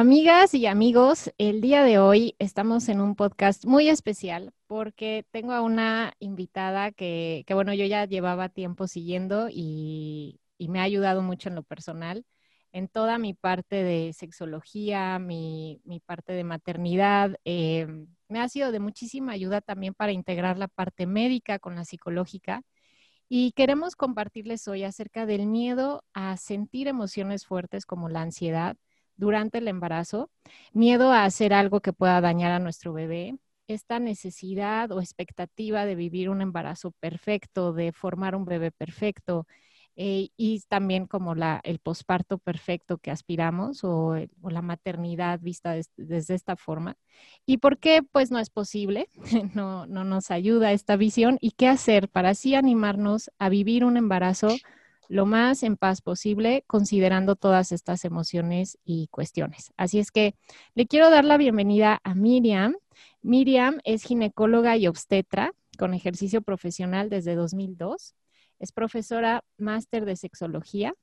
Amigas y amigos, el día de hoy estamos en un podcast muy especial porque tengo a una invitada que, bueno, yo ya llevaba tiempo siguiendo y, me ha ayudado mucho en lo personal, en toda mi parte de sexología, mi, parte de maternidad. Eh, me ha sido de muchísima ayuda también para integrar la parte médica con la psicológica. Y queremos compartirles hoy acerca del miedo a sentir emociones fuertes como la ansiedad durante el embarazo, miedo a hacer algo que pueda dañar a nuestro bebé, esta necesidad o expectativa de vivir un embarazo perfecto, de formar un bebé perfecto, eh, y también como la, el posparto perfecto que aspiramos o, la maternidad vista desde esta forma. ¿Y por qué pues no es posible? no, no nos ayuda esta visión y qué hacer para así animarnos a vivir un embarazo lo más en paz posible, considerando todas estas emociones y cuestiones. Así es que le quiero dar la bienvenida a Miriam. Miriam es ginecóloga y obstetra con ejercicio profesional desde 2002. Es profesora máster de sexología,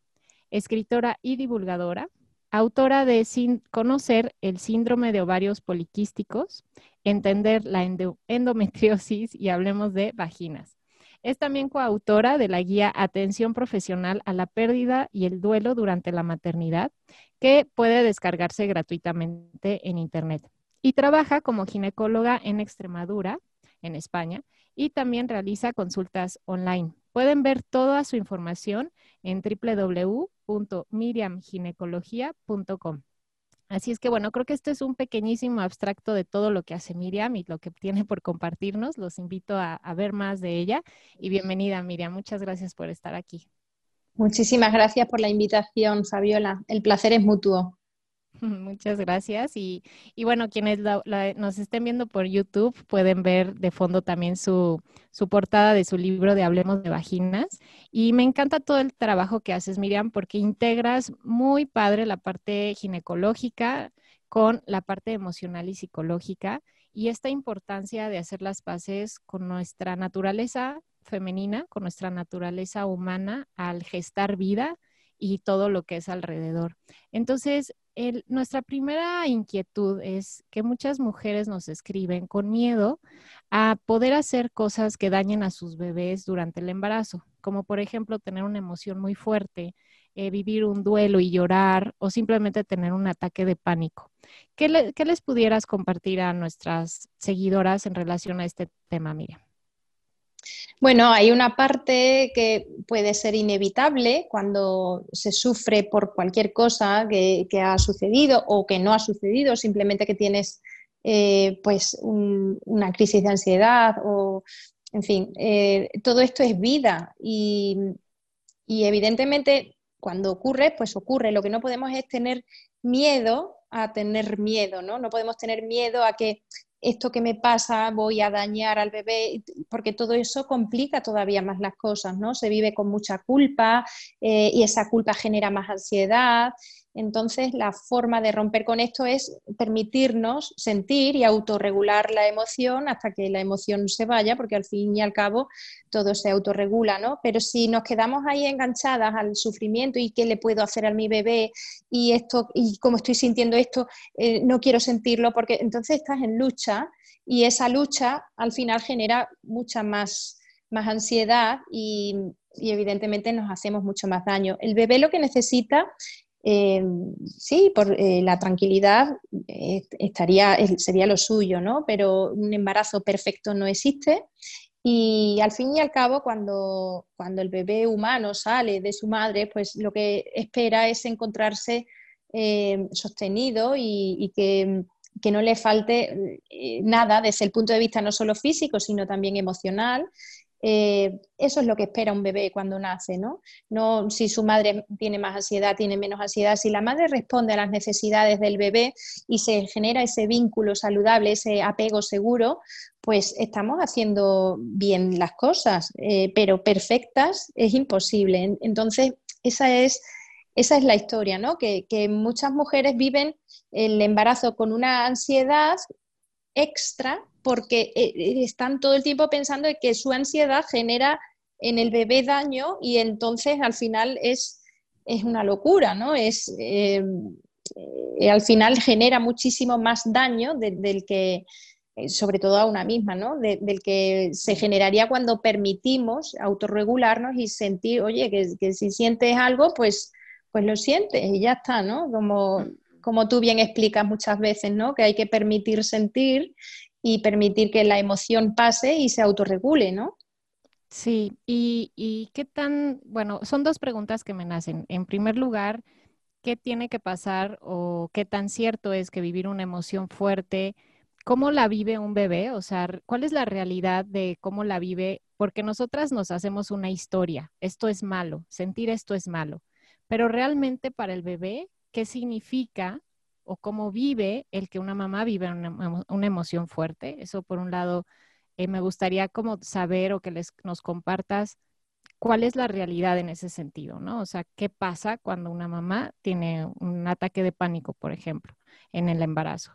escritora y divulgadora, autora de Sin Conocer el síndrome de ovarios poliquísticos, Entender la endometriosis y hablemos de vaginas. Es también coautora de la guía Atención Profesional a la Pérdida y el Duelo durante la Maternidad, que puede descargarse gratuitamente en Internet. Y trabaja como ginecóloga en Extremadura, en España, y también realiza consultas online. Pueden ver toda su información en www.miriamginecología.com. Así es que bueno, creo que este es un pequeñísimo abstracto de todo lo que hace Miriam y lo que tiene por compartirnos. Los invito a, ver más de ella y bienvenida Miriam. Muchas gracias por estar aquí. Muchísimas gracias por la invitación, Fabiola. El placer es mutuo. Muchas gracias. Y, bueno, quienes nos estén viendo por YouTube pueden ver de fondo también su, su, portada de su libro de Hablemos de Vaginas. Y me encanta todo el trabajo que haces, Miriam, porque integras muy padre la parte ginecológica con la parte emocional y psicológica y esta importancia de hacer las paces con nuestra naturaleza femenina, con nuestra naturaleza humana al gestar vida y todo lo que es alrededor. Entonces, nuestra primera inquietud es que muchas mujeres nos escriben con miedo a poder hacer cosas que dañen a sus bebés durante el embarazo, como por ejemplo tener una emoción muy fuerte, eh, vivir un duelo y llorar o simplemente tener un ataque de pánico. ¿Qué, ¿Qué, les pudieras compartir a nuestras seguidoras en relación a este tema, Miriam? Bueno, hay una parte que puede ser inevitable cuando se sufre por cualquier cosa que, ha sucedido o que no ha sucedido, simplemente que tienes eh, pues una crisis de ansiedad o, en fin, eh, todo esto es vida y, y evidentemente cuando ocurre, pues ocurre. Lo que no podemos es tener miedo a tener miedo, ¿no? No podemos tener miedo a que esto que me pasa voy a dañar al bebé, porque todo eso complica todavía más las cosas, ¿no? Se vive con mucha culpa eh, y esa culpa genera más ansiedad. Entonces, la forma de romper con esto es permitirnos sentir y autorregular la emoción hasta que la emoción se vaya, porque al fin y al cabo todo se autorregula, ¿no? Pero si nos quedamos ahí enganchadas al sufrimiento y qué le puedo hacer a mi bebé y esto y cómo estoy sintiendo esto, eh, no quiero sentirlo, porque entonces estás en lucha y esa lucha al final genera mucha más, más ansiedad y, y evidentemente nos hacemos mucho más daño. El bebé lo que necesita eh, sí, por eh, la tranquilidad eh, estaría, sería lo suyo, ¿no? Pero un embarazo perfecto no existe y al fin y al cabo, cuando, cuando el bebé humano sale de su madre, pues lo que espera es encontrarse sostenido y, que, que, no le falte nada desde el punto de vista no solo físico, sino también emocional eh, eso es lo que espera un bebé cuando nace, ¿no? No si su madre tiene más ansiedad, tiene menos ansiedad. Si la madre responde a las necesidades del bebé y se genera ese vínculo saludable, ese apego seguro, pues estamos haciendo bien las cosas, eh, pero perfectas es imposible. Entonces, esa es, esa es la historia, ¿no? Que, que muchas mujeres viven el embarazo con una ansiedad extra porque eh, eh, están todo el tiempo pensando que su ansiedad genera en el bebé daño y entonces al final es, es una locura, ¿no? Es, eh, al final genera muchísimo más daño del que, sobre todo a una misma, ¿no? del que se generaría cuando permitimos autorregularnos y sentir, oye, que, si sientes algo, pues, pues lo sientes y ya está, ¿no? Como, como tú bien explicas muchas veces, ¿no? Que hay que permitir sentir y permitir que la emoción pase y se autorregule, ¿no? Sí, y, y qué tan, bueno, son dos preguntas que me nacen. En primer lugar, ¿qué tiene que pasar o qué tan cierto es que vivir una emoción fuerte cómo la vive un bebé, o sea, cuál es la realidad de cómo la vive, porque nosotras nos hacemos una historia, esto es malo, sentir esto es malo, pero realmente para el bebé, ¿qué significa o cómo vive el que una mamá vive una, emoción fuerte? Eso por un lado, eh, me gustaría como saber o que les, nos compartas cuál es la realidad en ese sentido, ¿no? O sea, ¿qué pasa cuando una mamá tiene un ataque de pánico, por ejemplo, en el embarazo?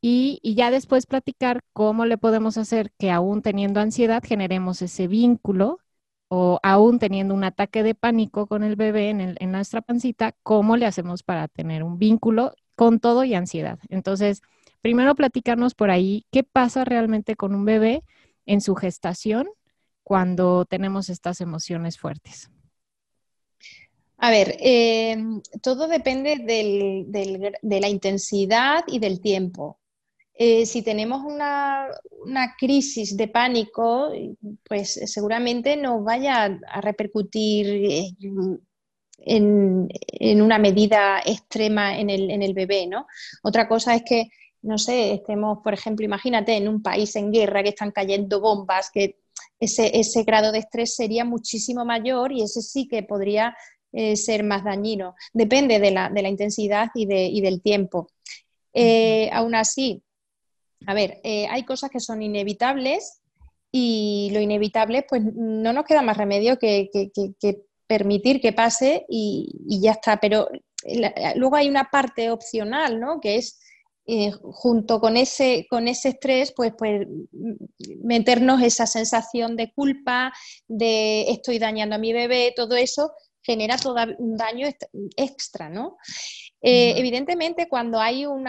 y, ya después platicar cómo le podemos hacer que aún teniendo ansiedad generemos ese vínculo o aún teniendo un ataque de pánico con el bebé en, en nuestra pancita, cómo le hacemos para tener un vínculo con todo y ansiedad. Entonces, primero platicarnos por ahí qué pasa realmente con un bebé en su gestación cuando tenemos estas emociones fuertes. A ver, eh, todo depende de la intensidad y del tiempo. Eh, si tenemos una, crisis de pánico, pues seguramente nos vaya a repercutir eh, en, una medida extrema en el, bebé, ¿no? Otra cosa es que, no sé, estemos, por ejemplo, imagínate en un país en guerra que están cayendo bombas, que ese, grado de estrés sería muchísimo mayor y ese sí que podría eh, ser más dañino. Depende de la, intensidad y, del tiempo. aún así, a ver, eh, hay cosas que son inevitables y lo inevitable, pues no nos queda más remedio que, permitir que pase y, ya está. Pero luego hay una parte opcional, ¿no? Que es eh, junto con ese, con ese estrés, pues, pues meternos esa sensación de culpa, de estoy dañando a mi bebé, todo eso genera todo un daño extra, ¿no? Eh, evidentemente, cuando hay un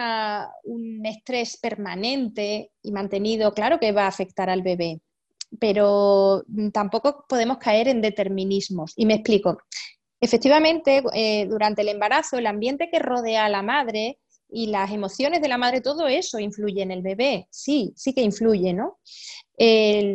estrés permanente y mantenido, claro que va a afectar al bebé, pero tampoco podemos caer en determinismos. Y me explico. Efectivamente, eh, durante el embarazo, el ambiente que rodea a la madre y las emociones de la madre, todo eso influye en el bebé. Sí, sí que influye, ¿no?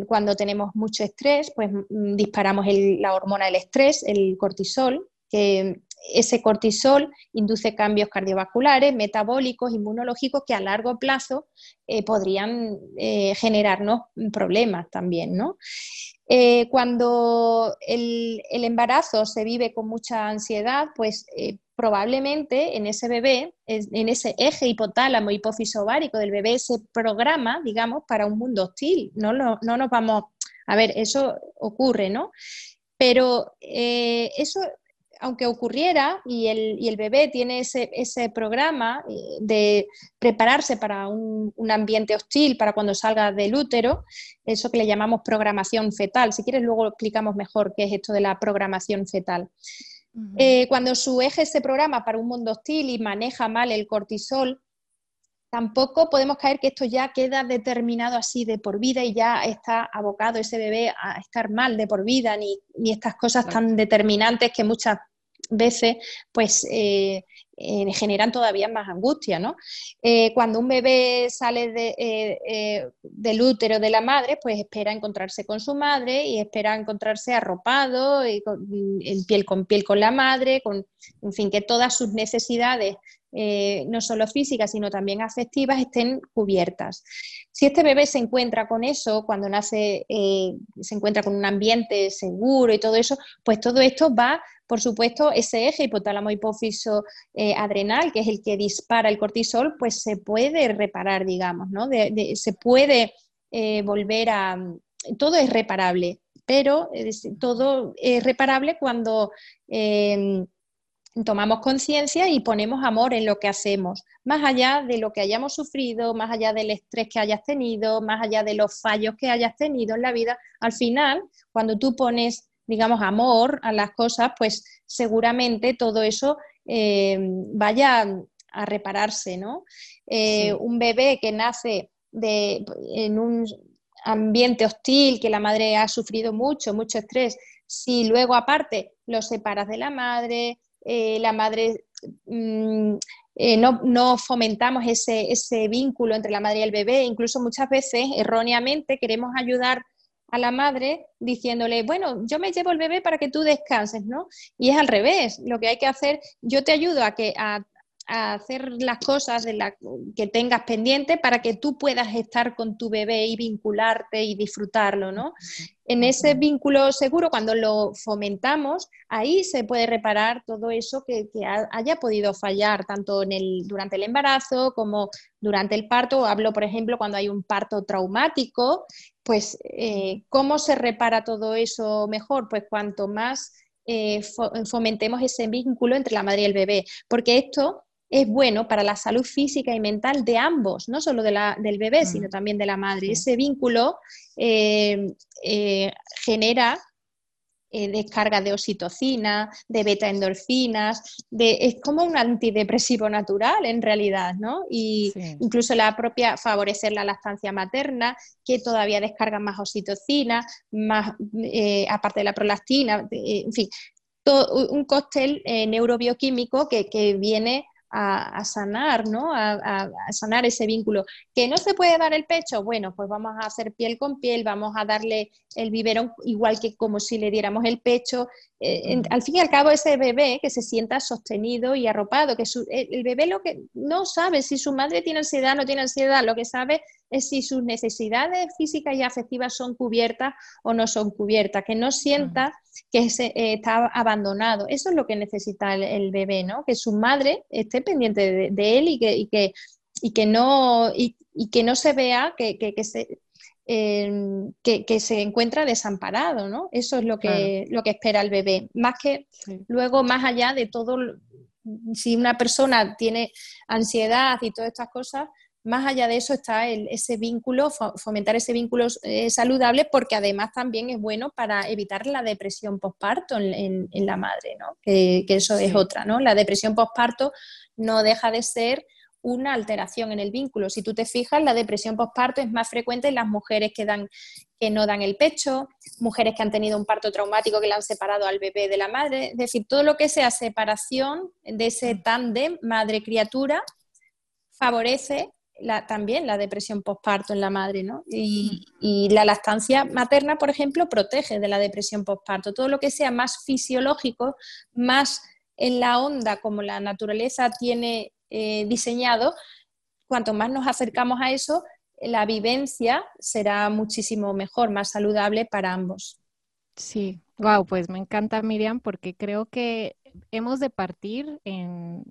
cuando tenemos mucho estrés, pues mm, disparamos la hormona del estrés, el cortisol, que ese cortisol induce cambios cardiovasculares, metabólicos, inmunológicos que a largo plazo eh, podrían eh, generarnos problemas también, ¿no? Eh, cuando el, embarazo se vive con mucha ansiedad, pues probablemente en ese bebé, en ese eje hipotálamo, hipófiso ovárico del bebé, se programa, digamos, para un mundo hostil. No, no nos vamos, a ver, eso ocurre, ¿no? Pero eso aunque ocurriera y el, bebé tiene ese, programa eh, de prepararse para un, ambiente hostil, para cuando salga del útero, eso que le llamamos programación fetal. Si quieres, luego explicamos mejor qué es esto de la programación fetal. Eh, cuando su eje se programa para un mundo hostil y maneja mal el cortisol, tampoco podemos caer que esto ya queda determinado así de por vida y ya está abocado ese bebé a estar mal de por vida, ni, estas cosas tan determinantes que muchas veces pues eh, eh, generan todavía más angustia. ¿no? Eh, cuando un bebé sale del útero de la madre, pues espera encontrarse con su madre y espera encontrarse arropado, y en piel con piel con la madre, con, en fin, que todas sus necesidades eh, no solo físicas, sino también afectivas, estén cubiertas. Si este bebé se encuentra con eso, cuando nace, eh, se encuentra con un ambiente seguro y todo eso, pues todo esto va, por supuesto, ese eje hipotálamo hipófiso eh, adrenal, que es el que dispara el cortisol, pues se puede reparar, digamos, ¿no? se puede volver a... Todo es reparable, pero todo es reparable cuando tomamos conciencia y ponemos amor en lo que hacemos, más allá de lo que hayamos sufrido, más allá del estrés que hayas tenido, más allá de los fallos que hayas tenido en la vida, al final, cuando tú pones, digamos, amor a las cosas, pues seguramente todo eso eh, vaya repararse, ¿no? Eh, un bebé que nace de, en un ambiente hostil, que la madre ha sufrido mucho, mucho estrés, si luego aparte lo separas de la madre, eh, la madre mm, eh, no, fomentamos ese, ese, vínculo entre la madre y el bebé, incluso muchas veces erróneamente queremos ayudar a la madre diciéndole, bueno, yo me llevo el bebé para que tú descanses, ¿no? Y es al revés, lo que hay que hacer, yo te ayudo a que a hacer las cosas de la, que tengas pendiente para que tú puedas estar con tu bebé y vincularte y disfrutarlo, ¿no? En ese vínculo seguro, cuando lo fomentamos, ahí se puede reparar todo eso que, haya podido fallar, tanto en el, durante el embarazo como durante el parto. Hablo, por ejemplo, cuando hay un parto traumático, pues eh, ¿cómo se repara todo eso mejor? Pues cuanto más eh, fomentemos ese vínculo entre la madre y el bebé, porque esto es bueno para la salud física y mental de ambos, no solo de la, del bebé, sino mm. también de la madre. Ese vínculo eh, eh, genera eh, descarga de oxitocina, de beta-endorfinas, es como un antidepresivo natural en realidad, ¿no? Y incluso la propia favorecer la lactancia materna, que todavía descarga más oxitocina, más aparte de la prolactina, en fin, un cóctel neurobioquímico que, que viene a, sanar, ¿no? A, sanar ese vínculo. ¿Que no se puede dar el pecho? Bueno, pues vamos a hacer piel con piel, vamos a darle el biberón igual que como si le diéramos el pecho. Eh, al fin y al cabo, ese bebé que se sienta sostenido y arropado, que el bebé lo que no sabe si su madre tiene ansiedad o no tiene ansiedad, lo que sabe es si sus necesidades físicas y afectivas son cubiertas o no son cubiertas, que no sienta que se, eh, está abandonado. Eso es lo que necesita el, bebé, ¿no? Que su madre esté pendiente de, él y que, y que, y que, no, y, que no se vea que, que, se, em, que, se encuentra desamparado, ¿no? Eso es lo que, lo que espera el bebé. Más que luego, más allá de todo, si una persona tiene ansiedad y todas estas cosas, más allá de eso está ese vínculo, fomentar ese vínculo eh, saludable, porque además también es bueno para evitar la depresión postparto en, la madre, ¿no? que, eso es otra. ¿no? La depresión postparto no deja de ser una alteración en el vínculo. Si tú te fijas, la depresión postparto es más frecuente en las mujeres que, dan, que no dan el pecho, mujeres que han tenido un parto traumático que le han separado al bebé de la madre. Es decir, todo lo que sea separación de ese mm. tándem madre-criatura favorece también la depresión postparto en la madre, ¿no? Y, la lactancia materna, por ejemplo, protege de la depresión postparto. Todo lo que sea más fisiológico, más en la onda como la naturaleza tiene eh, diseñado, cuanto más nos acercamos a eso, la vivencia será muchísimo mejor, más saludable para ambos. Sí, wow, pues me encanta Miriam porque creo que hemos de partir en,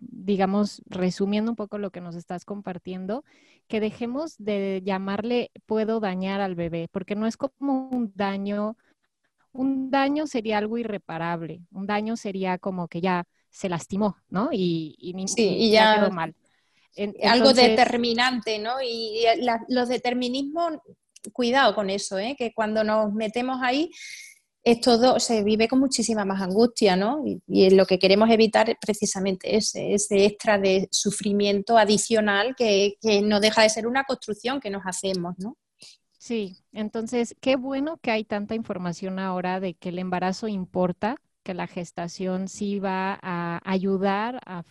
digamos, resumiendo un poco lo que nos estás compartiendo, que dejemos de llamarle puedo dañar al bebé, porque no es como un daño, un daño sería algo irreparable, un daño sería como que ya se lastimó, ¿no? Y, y, ya, quedó mal. algo determinante, ¿no? Y, los determinismos, cuidado con eso, ¿eh? que cuando nos metemos ahí es todo, se vive con muchísima más angustia, ¿no? Y, lo que queremos evitar es precisamente ese, ese extra de sufrimiento adicional que, no deja de ser una construcción que nos hacemos, ¿no? Sí, entonces qué bueno que hay tanta información ahora de que el embarazo importa, que la gestación sí va a ayudar a,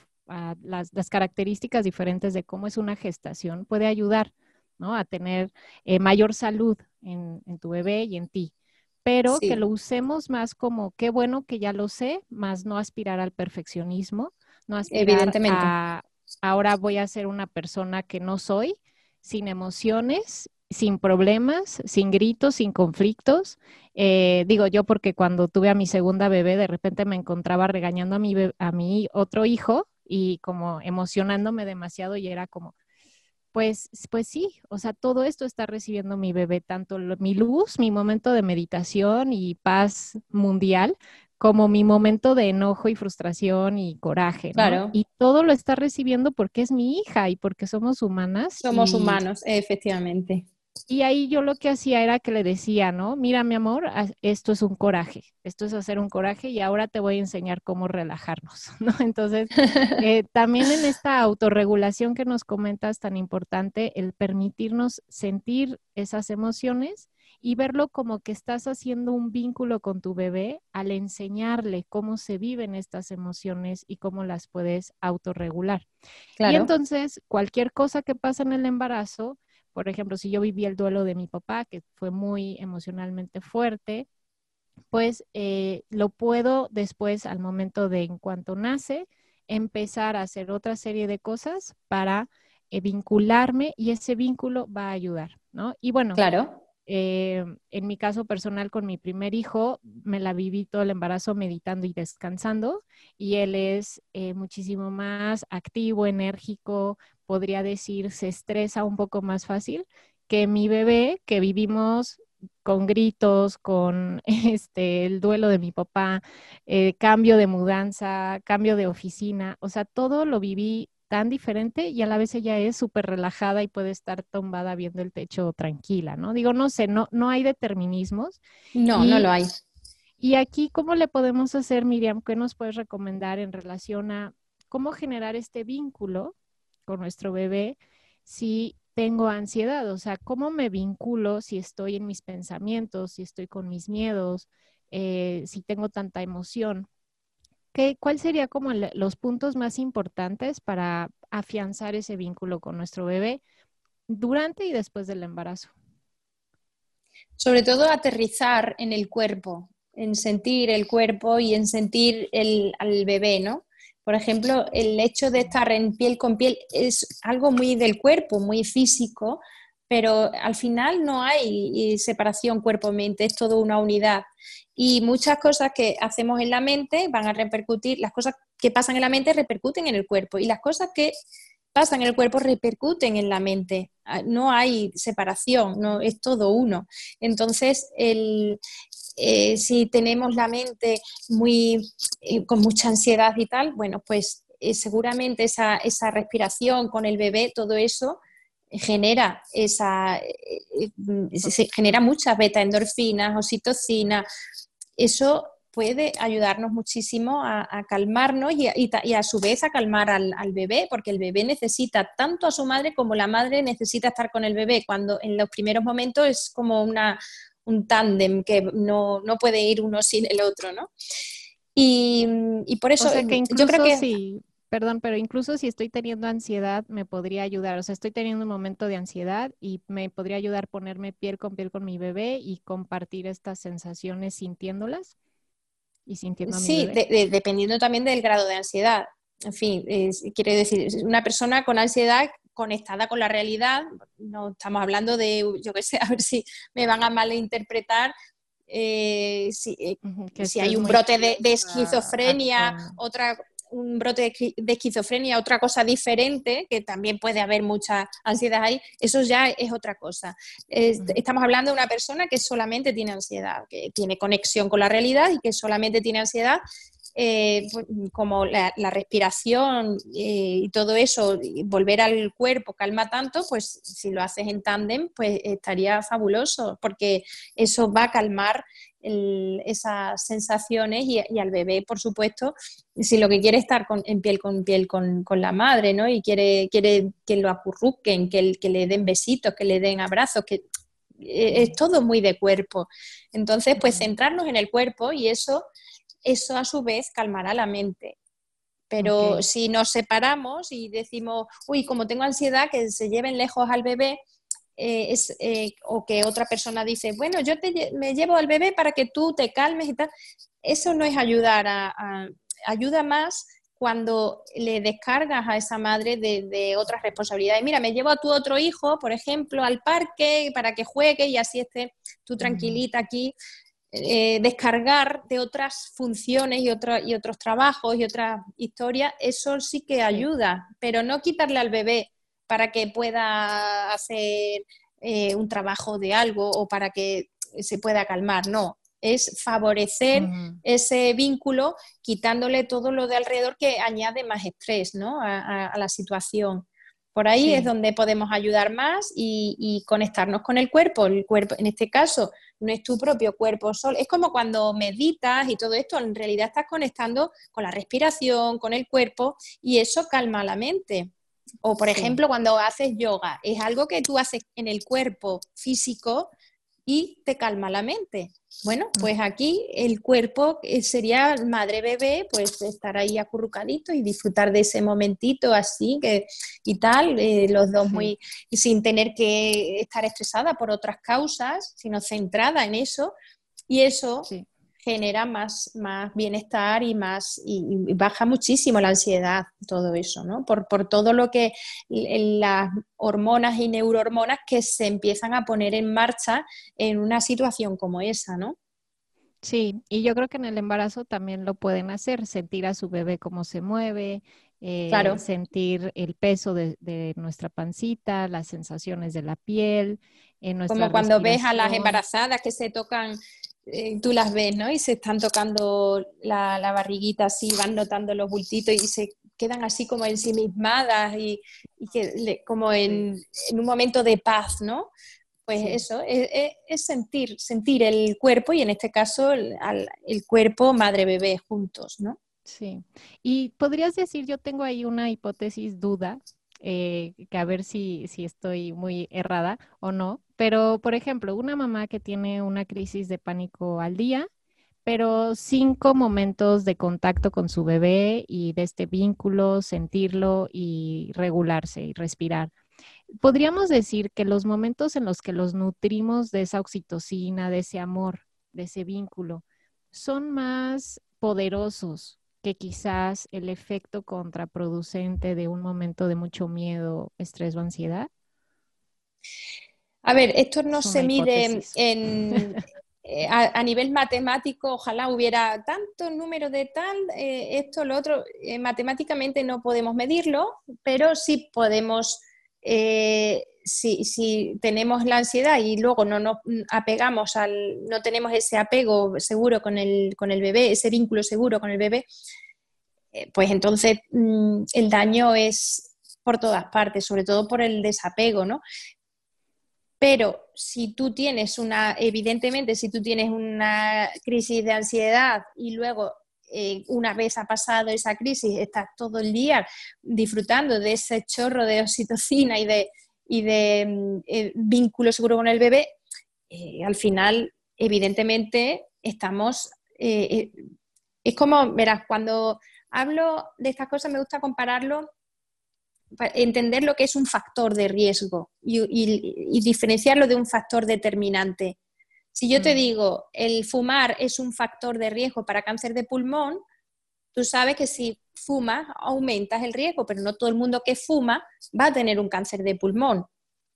las, características diferentes de cómo es una gestación, puede ayudar, ¿no? A tener eh, mayor salud en, en tu bebé y en ti pero que lo usemos más como qué bueno que ya lo sé, más no aspirar al perfeccionismo, no aspirar Evidentemente. a ahora voy a ser una persona que no soy, sin emociones, sin problemas, sin gritos, sin conflictos. Eh, digo yo porque cuando tuve a mi segunda bebé, de repente me encontraba regañando a mi, a mi otro hijo y como emocionándome demasiado y era como, pues, pues sí, o sea, todo esto está recibiendo mi bebé, tanto mi luz, mi momento de meditación y paz mundial, como mi momento de enojo y frustración y coraje. Claro. Y todo lo está recibiendo porque es mi hija y porque somos humanas. Somos humanos, efectivamente. Y ahí yo lo que hacía era que le decía, ¿no? Mira, mi amor, esto es un coraje, esto es hacer un coraje y ahora te voy a enseñar cómo relajarnos, ¿no? Entonces, eh, también en esta autorregulación que nos comentas tan importante, el permitirnos sentir esas emociones y verlo como que estás haciendo un vínculo con tu bebé al enseñarle cómo se viven estas emociones y cómo las puedes autorregular. Y entonces, cualquier cosa que pasa en el embarazo, por ejemplo, si yo viví el duelo de mi papá, que fue muy emocionalmente fuerte, pues eh, lo puedo después, al momento de en cuanto nace, empezar a hacer otra serie de cosas para eh, vincularme y ese vínculo va a ayudar, ¿no? Y bueno, claro. Eh, en mi caso personal con mi primer hijo, me la viví todo el embarazo meditando y descansando y él es muchísimo más activo, enérgico, podría decir, se estresa un poco más fácil que mi bebé, que vivimos con gritos, con este, el duelo de mi papá, eh, cambio de mudanza, cambio de oficina, o sea, todo lo viví tan diferente y a la vez ella es súper relajada y puede estar tumbada viendo el techo tranquila, ¿no? Digo, no sé, no, no hay determinismos. No, no lo hay. Y aquí, ¿cómo le podemos hacer, Miriam? ¿Qué nos puedes recomendar en relación a cómo generar este vínculo con nuestro bebé si tengo ansiedad, o sea, cómo me vinculo si estoy en mis pensamientos, si estoy con mis miedos, eh, si tengo tanta emoción. ¿Qué, ¿Cuál sería como los puntos más importantes para afianzar ese vínculo con nuestro bebé durante y después del embarazo? Sobre todo aterrizar en el cuerpo, en sentir el cuerpo y en sentir el, al bebé, ¿no? Por ejemplo, el hecho de estar en piel con piel es algo muy del cuerpo, muy físico, pero al final no hay separación cuerpo-mente, es todo una unidad. Y muchas cosas que hacemos en la mente van a repercutir, las cosas que pasan en la mente repercuten en el cuerpo y las cosas que pasan en el cuerpo repercuten en la mente. Ah, no hay separación, no es todo uno. Entonces, el, eh, si tenemos la mente muy, eh, con mucha ansiedad y tal, bueno, pues eh, seguramente esa, esa, respiración con el bebé, todo eso genera esa se genera muchas beta endorfinas, oxitocina. Eso puede ayudarnos muchísimo a, calmarnos y, a su vez a calmar al, al, bebé, porque el bebé necesita tanto a su madre como la madre necesita estar con el bebé, cuando en los primeros momentos es como una, un tándem que no, puede ir uno sin el otro, ¿no? Y, por eso yo creo que... Sí. Perdón, pero incluso si estoy teniendo ansiedad, me podría ayudar. O sea, estoy teniendo un momento de ansiedad y me podría ayudar ponerme piel con piel con mi bebé y compartir estas sensaciones sintiéndolas y sí, dependiendo también del grado de ansiedad. En fin, quiere decir, una persona con ansiedad conectada con la realidad. No estamos hablando de, yo qué sé, a ver si me van a malinterpretar. Eh, si, eh, si hay un brote de, esquizofrenia, otra un brote de esquizofrenia, otra cosa diferente, que también puede haber mucha ansiedad ahí, eso ya es otra cosa. estamos hablando de una persona que solamente tiene ansiedad, que tiene conexión con la realidad y que solamente tiene ansiedad eh, pues, como la, respiración eh, y todo eso, volver al cuerpo calma tanto, pues si lo haces en tándem, pues estaría fabuloso, porque eso va a calmar esas sensaciones y, al bebé, por supuesto, si lo que quiere es estar en piel con piel con, la madre, ¿no? Y quiere, quiere que lo acurruquen, que, que le den besitos, que le den abrazos, que eh, es todo muy de cuerpo. Entonces, pues centrarnos en el cuerpo y eso eso a su vez calmará la mente. Pero si nos separamos y decimos, uy, como tengo ansiedad, que se lleven lejos al bebé, eh, es, eh, o que otra persona dice, bueno, yo te, me llevo al bebé para que tú te calmes y tal, eso no es ayudar, a, ayuda más cuando le descargas a esa madre de, de, otras responsabilidades. Mira, me llevo a tu otro hijo, por ejemplo, al parque para que juegue y así esté tú tranquilita aquí. Eh, descargar de otras funciones y, y otros trabajos y otras historias, eso sí que ayuda, pero no quitarle al bebé para que pueda hacer eh, un trabajo de algo o para que se pueda calmar, no. Es favorecer ese vínculo quitándole todo lo de alrededor que añade más estrés ¿no? a, la situación. Por ahí es donde podemos ayudar más y, conectarnos con el cuerpo. El cuerpo, en este caso, no es tu propio cuerpo solo. Es como cuando meditas y todo esto, en realidad estás conectando con la respiración, con el cuerpo y eso calma la mente. O, por ejemplo, cuando haces yoga, es algo que tú haces en el cuerpo físico y te calma la mente. Bueno, mm. pues aquí el cuerpo eh, sería madre-bebé, pues estar ahí acurrucadito y disfrutar de ese momentito así que, y tal, eh, los dos muy, sin tener que estar estresada por otras causas, sino centrada en eso. Y eso genera más, más bienestar y más y, baja muchísimo la ansiedad, todo eso, ¿no? Por, todo lo que las hormonas y neurohormonas que se empiezan a poner en marcha en una situación como esa, ¿no? Sí, y yo creo que en el embarazo también lo pueden hacer, sentir a su bebé cómo se mueve, eh, sentir el peso de, nuestra pancita, las sensaciones de la piel. En Como cuando ves a las embarazadas que se tocan eh, tú las ves, ¿no? Y se están tocando la, barriguita así, van notando los bultitos y se quedan así como ensimismadas y, y que, como en, un momento de paz, ¿no? Pues eso, es, sentir, sentir el cuerpo y en este caso el, el cuerpo madre-bebé juntos, ¿no? Sí. Y podrías decir, yo tengo ahí una hipótesis duda, eh, que a ver si, si estoy muy errada o no. Pero, por ejemplo, una mamá que tiene una crisis de pánico al día, pero cinco momentos de contacto con su bebé y de este vínculo, sentirlo y regularse y respirar. Podríamos decir que los momentos en los que los nutrimos de esa oxitocina, de ese amor, de ese vínculo, son más poderosos que quizás el efecto contraproducente de un momento de mucho miedo, estrés o ansiedad? A ver, esto no se mide en, eh, a, nivel matemático, ojalá hubiera tanto número de tal, eh, esto, lo otro, eh, matemáticamente no podemos medirlo, pero sí podemos, si, tenemos la ansiedad y luego no nos apegamos al, no tenemos ese apego seguro con el, con el bebé, ese vínculo seguro con el bebé, pues entonces mm, el daño es por todas partes, sobre todo por el desapego, ¿no? Pero si tú tienes una, evidentemente, si tú tienes una crisis de ansiedad y luego eh, una vez ha pasado esa crisis, estás todo el día disfrutando de ese chorro de oxitocina y de, y de mm, eh, vínculo seguro con el bebé, eh, al final, evidentemente, estamos... es como, verás, cuando hablo de estas cosas me gusta compararlo entender lo que es un factor de riesgo y, diferenciarlo de un factor determinante. Si yo te mm. digo, el fumar es un factor de riesgo para cáncer de pulmón, tú sabes que si fumas aumentas el riesgo, pero no todo el mundo que fuma va a tener un cáncer de pulmón,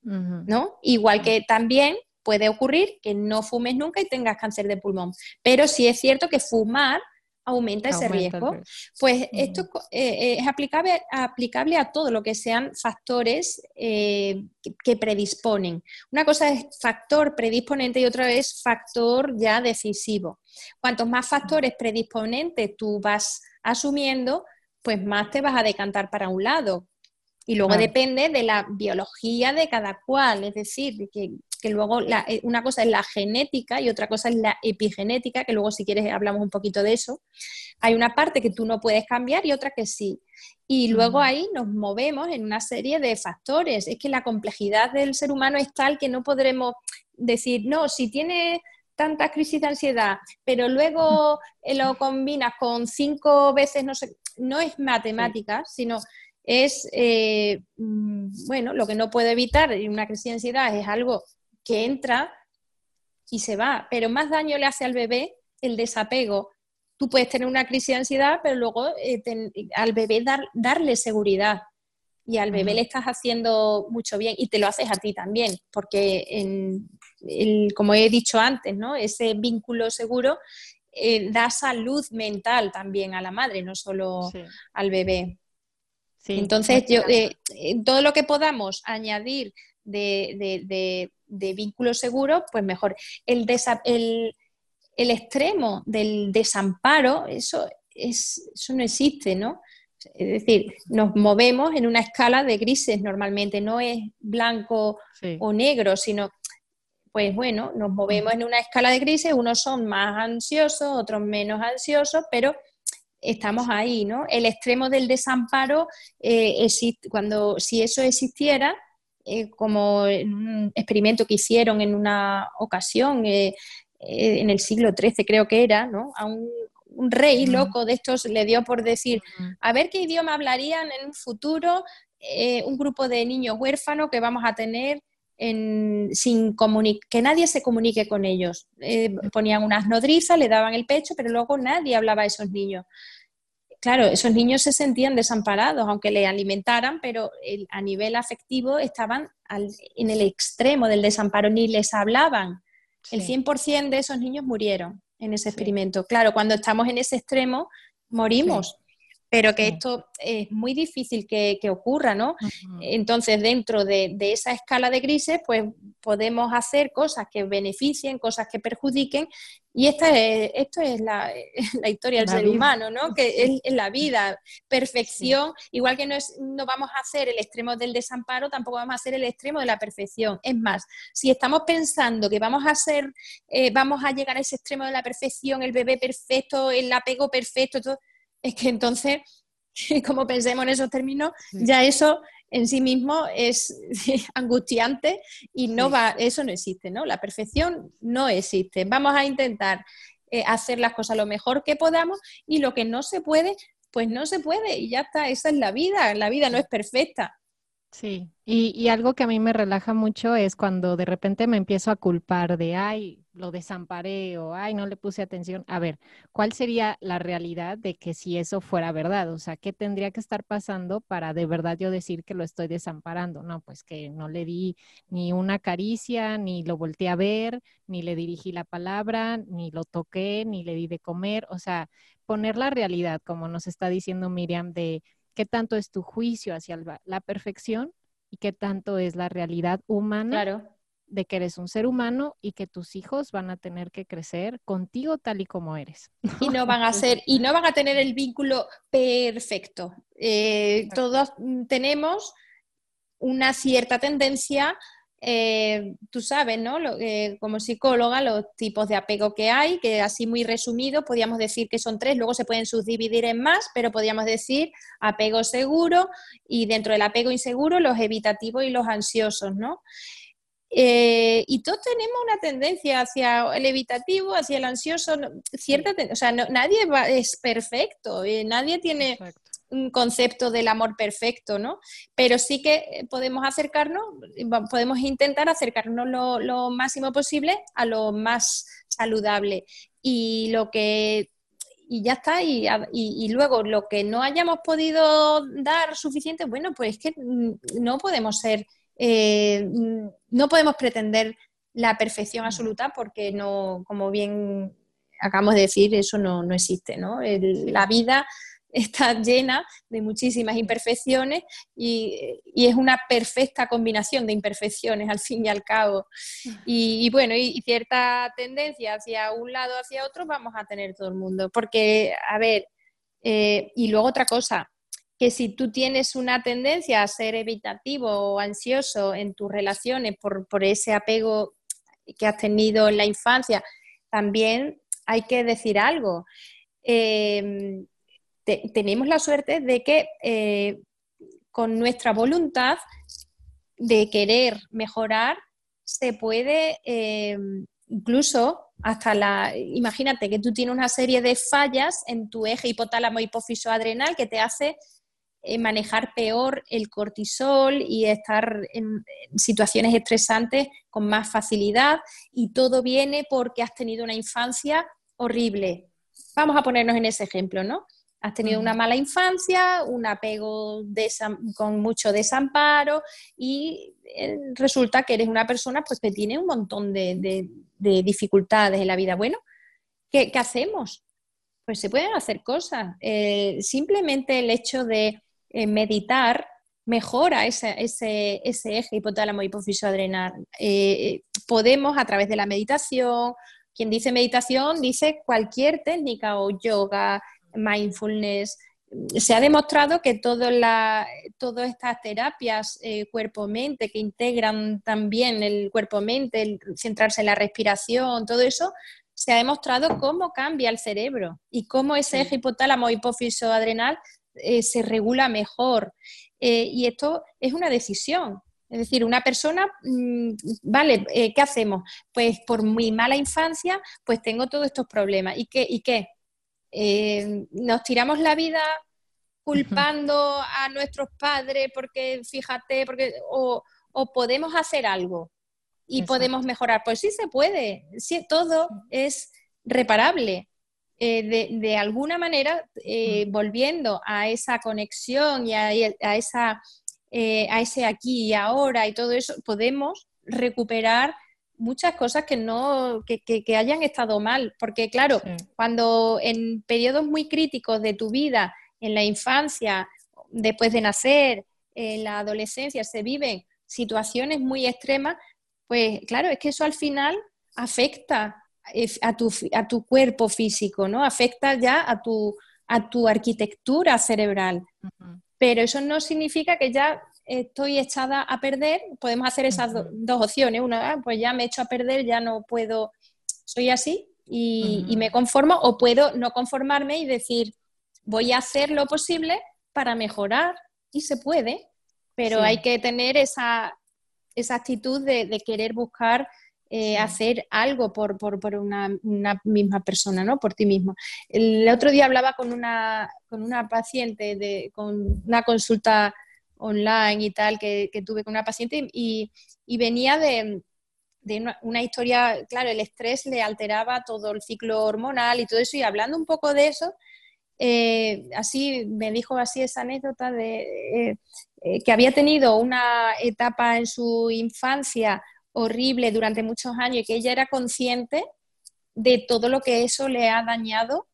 ¿no? Igual que también puede ocurrir que no fumes nunca y tengas cáncer de pulmón, pero sí es cierto que fumar aumenta ese riesgo. Pues esto eh, eh, es aplicable, aplicable a todo lo que sean factores eh, que, predisponen. Una cosa es factor predisponente y otra es factor ya decisivo. Cuantos más factores predisponentes tú vas asumiendo, pues más te vas a decantar para un lado. Y luego depende de la biología de cada cual, es decir, que que luego eh, una cosa es la genética y otra cosa es la epigenética, que luego si quieres hablamos un poquito de eso. Hay una parte que tú no puedes cambiar y otra que sí. Y luego ahí nos movemos en una serie de factores. Es que la complejidad del ser humano es tal que no podremos decir, no, si tiene tanta crisis de ansiedad, pero luego eh, lo combinas con cinco veces, no sé, no es matemática, sino es, eh, mm, bueno, lo que no puede evitar una crisis de ansiedad es algo que entra y se va, pero más daño le hace al bebé el desapego. Tú puedes tener una crisis de ansiedad, pero luego eh, al bebé darle seguridad. Y al bebé le estás haciendo mucho bien y te lo haces a ti también, porque como he dicho antes, ¿no? ese vínculo seguro eh, da salud mental también a la madre, no solo al bebé. Entonces, yo, eh, todo lo que podamos añadir de, vínculo seguro, pues mejor. El, el, extremo del desamparo, eso, es, eso no existe, ¿no? Es decir, nos movemos en una escala de grises normalmente, no es blanco o negro, sino, pues bueno, nos movemos en una escala de grises, unos son más ansiosos, otros menos ansiosos, pero estamos ahí, ¿no? El extremo del desamparo, eh, cuando si eso existiera, eh, como en un experimento que hicieron en una ocasión, eh, en el siglo XIII creo que era, ¿no? A un, rey loco de estos le dio por decir, a ver qué idioma hablarían en un futuro un grupo de niños huérfanos que vamos a tener sin que nadie se comunique con ellos. Eh, ponían unas nodrizas, le daban el pecho, pero luego nadie hablaba a esos niños. Claro, esos niños se sentían desamparados, aunque le alimentaran, pero a nivel afectivo estaban en el extremo del desamparo, ni les hablaban. El 100% de esos niños murieron en ese experimento. Claro, cuando estamos en ese extremo, morimos pero que esto es muy difícil que, ocurra, ¿no? Entonces, dentro de, esa escala de grises, pues podemos hacer cosas que beneficien, cosas que perjudiquen, y esta es, esto es la, historia del ser humano, ¿no? Que es, la vida, perfección, igual que no, es, no vamos a hacer el extremo del desamparo, tampoco vamos a hacer el extremo de la perfección. Es más, si estamos pensando que vamos a hacer, eh, vamos a llegar a ese extremo de la perfección, el bebé perfecto, el apego perfecto, todo, es que entonces, como pensemos en esos términos, ya eso en sí mismo es angustiante y no va, eso no existe, ¿no? La perfección no existe. Vamos a intentar eh, hacer las cosas lo mejor que podamos y lo que no se puede, pues no se puede y ya está, esa es la vida, la vida no es perfecta. Sí, y, y algo que a mí me relaja mucho es cuando de repente me empiezo a culpar de, ay, lo desamparé o, ay, no le puse atención. A ver, ¿cuál sería la realidad de que si eso fuera verdad? O sea, ¿qué tendría que estar pasando para de verdad yo decir que lo estoy desamparando? No, pues que no le di ni una caricia, ni lo volteé a ver, ni le dirigí la palabra, ni lo toqué, ni le di de comer. O sea, poner la realidad, como nos está diciendo Miriam, de qué tanto es tu juicio hacia la perfección y qué tanto es la realidad humana. Claro de que eres un ser humano y que tus hijos van a tener que crecer contigo tal y como eres. Y no van a ser, y no van a tener el vínculo perfecto. Eh, todos tenemos una cierta tendencia, eh, tú sabes, ¿no? Eh, como psicóloga, los tipos de apego que hay, que así muy resumido, podríamos decir que son tres, luego se pueden subdividir en más, pero podríamos decir apego seguro y dentro del apego inseguro, los evitativos y los ansiosos, ¿no? Eh, y todos tenemos una tendencia hacia el evitativo, hacia el ansioso, cierta, o sea, nadie es perfecto, eh, nadie tiene un concepto del amor perfecto, ¿no? Pero sí que podemos acercarnos, podemos intentar acercarnos lo, máximo posible a lo más saludable. Y lo que y ya está. Y, y, luego lo que no hayamos podido dar suficiente, bueno, pues es que mm, no podemos ser eh, no podemos pretender la perfección absoluta porque no, como bien acabamos de decir, eso no, existe. ¿no? la vida está llena de muchísimas imperfecciones y, es una perfecta combinación de imperfecciones al fin y al cabo. Y, bueno, y, cierta tendencia hacia un lado, hacia otro, vamos a tener todo el mundo. Porque, a ver, eh, y luego otra cosa, que si tú tienes una tendencia a ser evitativo o ansioso en tus relaciones por, ese apego que has tenido en la infancia, también hay que decir algo. Em, tenemos la suerte de que eh, con nuestra voluntad de querer mejorar, se puede em, incluso hasta la, imagínate que tú tienes una serie de fallas en tu eje hipotálamo hipófiso adrenal que te hace eh, manejar peor el cortisol y estar en, situaciones estresantes con más facilidad y todo viene porque has tenido una infancia horrible. Vamos a ponernos en ese ejemplo, ¿no? Has tenido una mala infancia, un apego con mucho desamparo y eh, resulta que eres una persona pues, que tiene un montón de, dificultades en la vida. Bueno, ¿qué, hacemos? Pues se pueden hacer cosas. Eh, simplemente el hecho de eh, meditar mejora ese, ese, eje hipotálamo hipófiso adrenal. Eh, podemos a través de la meditación, quien dice meditación dice cualquier técnica o yoga, mindfulness, se ha demostrado que todas estas terapias eh, cuerpo-mente que integran también el cuerpo-mente, el centrarse en la respiración, todo eso, se ha demostrado cómo cambia el cerebro y cómo ese eje hipotálamo hipófiso adrenal eh, se regula mejor. Eh, y esto es una decisión. Es decir, una persona, mm, vale, ¿qué hacemos? Pues por mi mala infancia, pues tengo todos estos problemas. ¿Y qué? ¿Y qué? Eh, nos tiramos la vida culpando a nuestros padres porque, fíjate, porque, o, podemos hacer algo y podemos mejorar. Pues sí se puede, sí, todo es reparable. Eh, de, alguna manera, eh, volviendo a esa conexión y a, esa, a ese aquí y ahora y todo eso, podemos recuperar muchas cosas que no que, que, hayan estado mal porque claro cuando en periodos muy críticos de tu vida en la infancia después de nacer en la adolescencia se viven situaciones muy extremas pues claro es que eso al final afecta a tu, a tu cuerpo físico no afecta ya a tu a tu arquitectura cerebral. Pero eso no significa que ya estoy echada a perder, podemos hacer esas dos opciones. Una, ah, pues ya me he hecho a perder, ya no puedo, soy así y, me conformo, o puedo no conformarme y decir, voy a hacer lo posible para mejorar y se puede, pero hay que tener esa, esa actitud de, querer buscar eh, hacer algo por, una, misma persona, ¿no? Por ti mismo. El otro día hablaba con una, con una paciente de, con una consulta online y tal que, tuve con una paciente y, venía de, una, historia, claro, el estrés le alteraba todo el ciclo hormonal y todo eso, y hablando un poco de eso, eh, así me dijo así esa anécdota de eh, eh, que había tenido una etapa en su infancia horrible durante muchos años y que ella era consciente de todo lo que eso le ha dañado,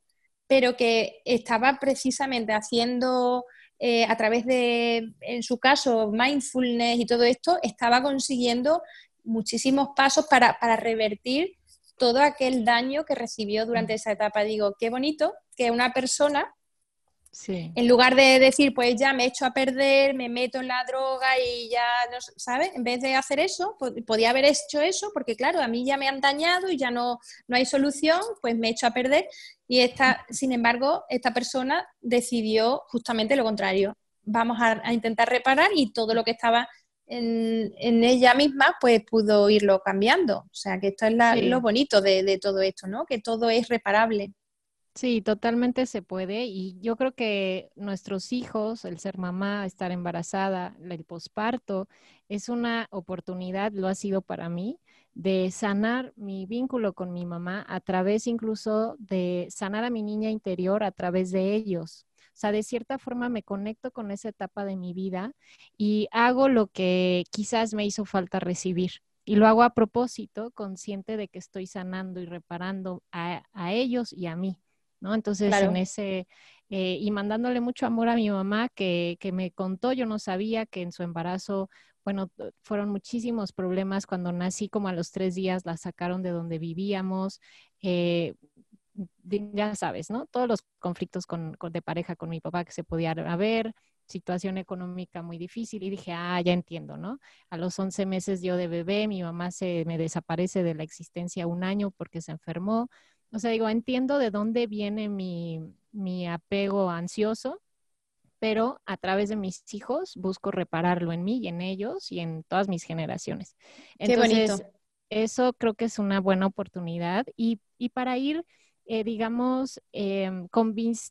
pero que estaba precisamente haciendo eh, a través de, en su caso, mindfulness y todo esto, estaba consiguiendo muchísimos pasos para, para revertir todo aquel daño que recibió durante esa etapa. Digo, qué bonito que una persona en lugar de decir, pues ya me he hecho a perder, me meto en la droga y ya, no, ¿sabes? En vez de hacer eso, podía haber hecho eso, porque claro, a mí ya me han dañado y ya no, no hay solución, pues me he hecho a perder. Y esta, sin embargo, esta persona decidió justamente lo contrario. Vamos a, intentar reparar y todo lo que estaba en, ella misma, pues pudo irlo cambiando. O sea, que esto es lo bonito de, de todo esto, ¿no? Que todo es reparable. Sí, totalmente se puede y yo creo que nuestros hijos, el ser mamá, estar embarazada, el posparto, es una oportunidad, lo ha sido para mí, de sanar mi vínculo con mi mamá a través incluso de sanar a mi niña interior a través de ellos. O sea, de cierta forma me conecto con esa etapa de mi vida y hago lo que quizás me hizo falta recibir. Y lo hago a propósito, consciente de que estoy sanando y reparando a, a ellos y a mí. ¿No? Entonces, en ese, eh, y mandándole mucho amor a mi mamá que, que, me contó, yo no sabía que en su embarazo, bueno, fueron muchísimos problemas cuando nací, como a los tres días la sacaron de donde vivíamos. Eh, ya sabes, ¿no? Todos los conflictos con, de pareja con mi papá que se podían haber, situación económica muy difícil y dije, ah, ya entiendo, ¿no? A los 11 meses yo de bebé, mi mamá se me desaparece de la existencia un año porque se enfermó. O sea, digo, entiendo de dónde viene mi, apego ansioso, pero a través de mis hijos busco repararlo en mí y en ellos y en todas mis generaciones. Entonces, eso creo que es una buena oportunidad y, y para ir eh, digamos, em,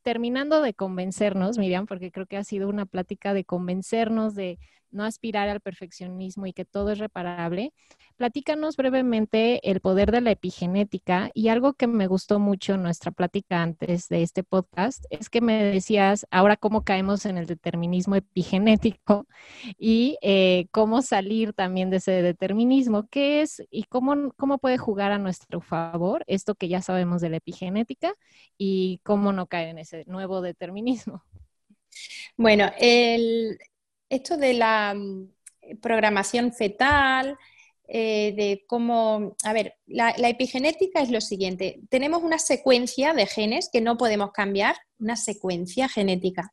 terminando de convencernos, Miriam, porque creo que ha sido una plática de convencernos de no aspirar al perfeccionismo y que todo es reparable. Platícanos brevemente el poder de la epigenética y algo que me gustó mucho en nuestra plática antes de este podcast es que me decías ahora cómo caemos en el determinismo epigenético y eh, cómo salir también de ese determinismo. ¿Qué es y cómo, cómo puede jugar a nuestro favor esto que ya sabemos de la epigenética y cómo no caer en ese nuevo determinismo? Bueno, el, esto de la mm, programación fetal, eh, de cómo, a ver, la, epigenética es lo siguiente, tenemos una secuencia de genes que no podemos cambiar, una secuencia genética.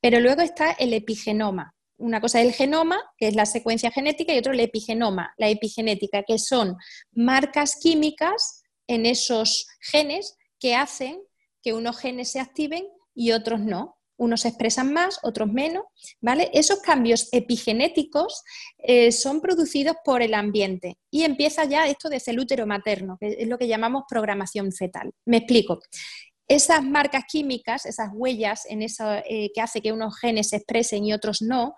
Pero luego está el epigenoma. Una cosa es el genoma, que es la secuencia genética, y otro el epigenoma, la epigenética, que son marcas químicas en esos genes que hacen que unos genes se activen y otros no unos expresan más, otros menos, ¿vale? Esos cambios epigenéticos eh, son producidos por el ambiente y empieza ya esto desde el útero materno, que es lo que llamamos programación fetal. Me explico. Esas marcas químicas, esas huellas en eso, eh, que hace que unos genes se expresen y otros no,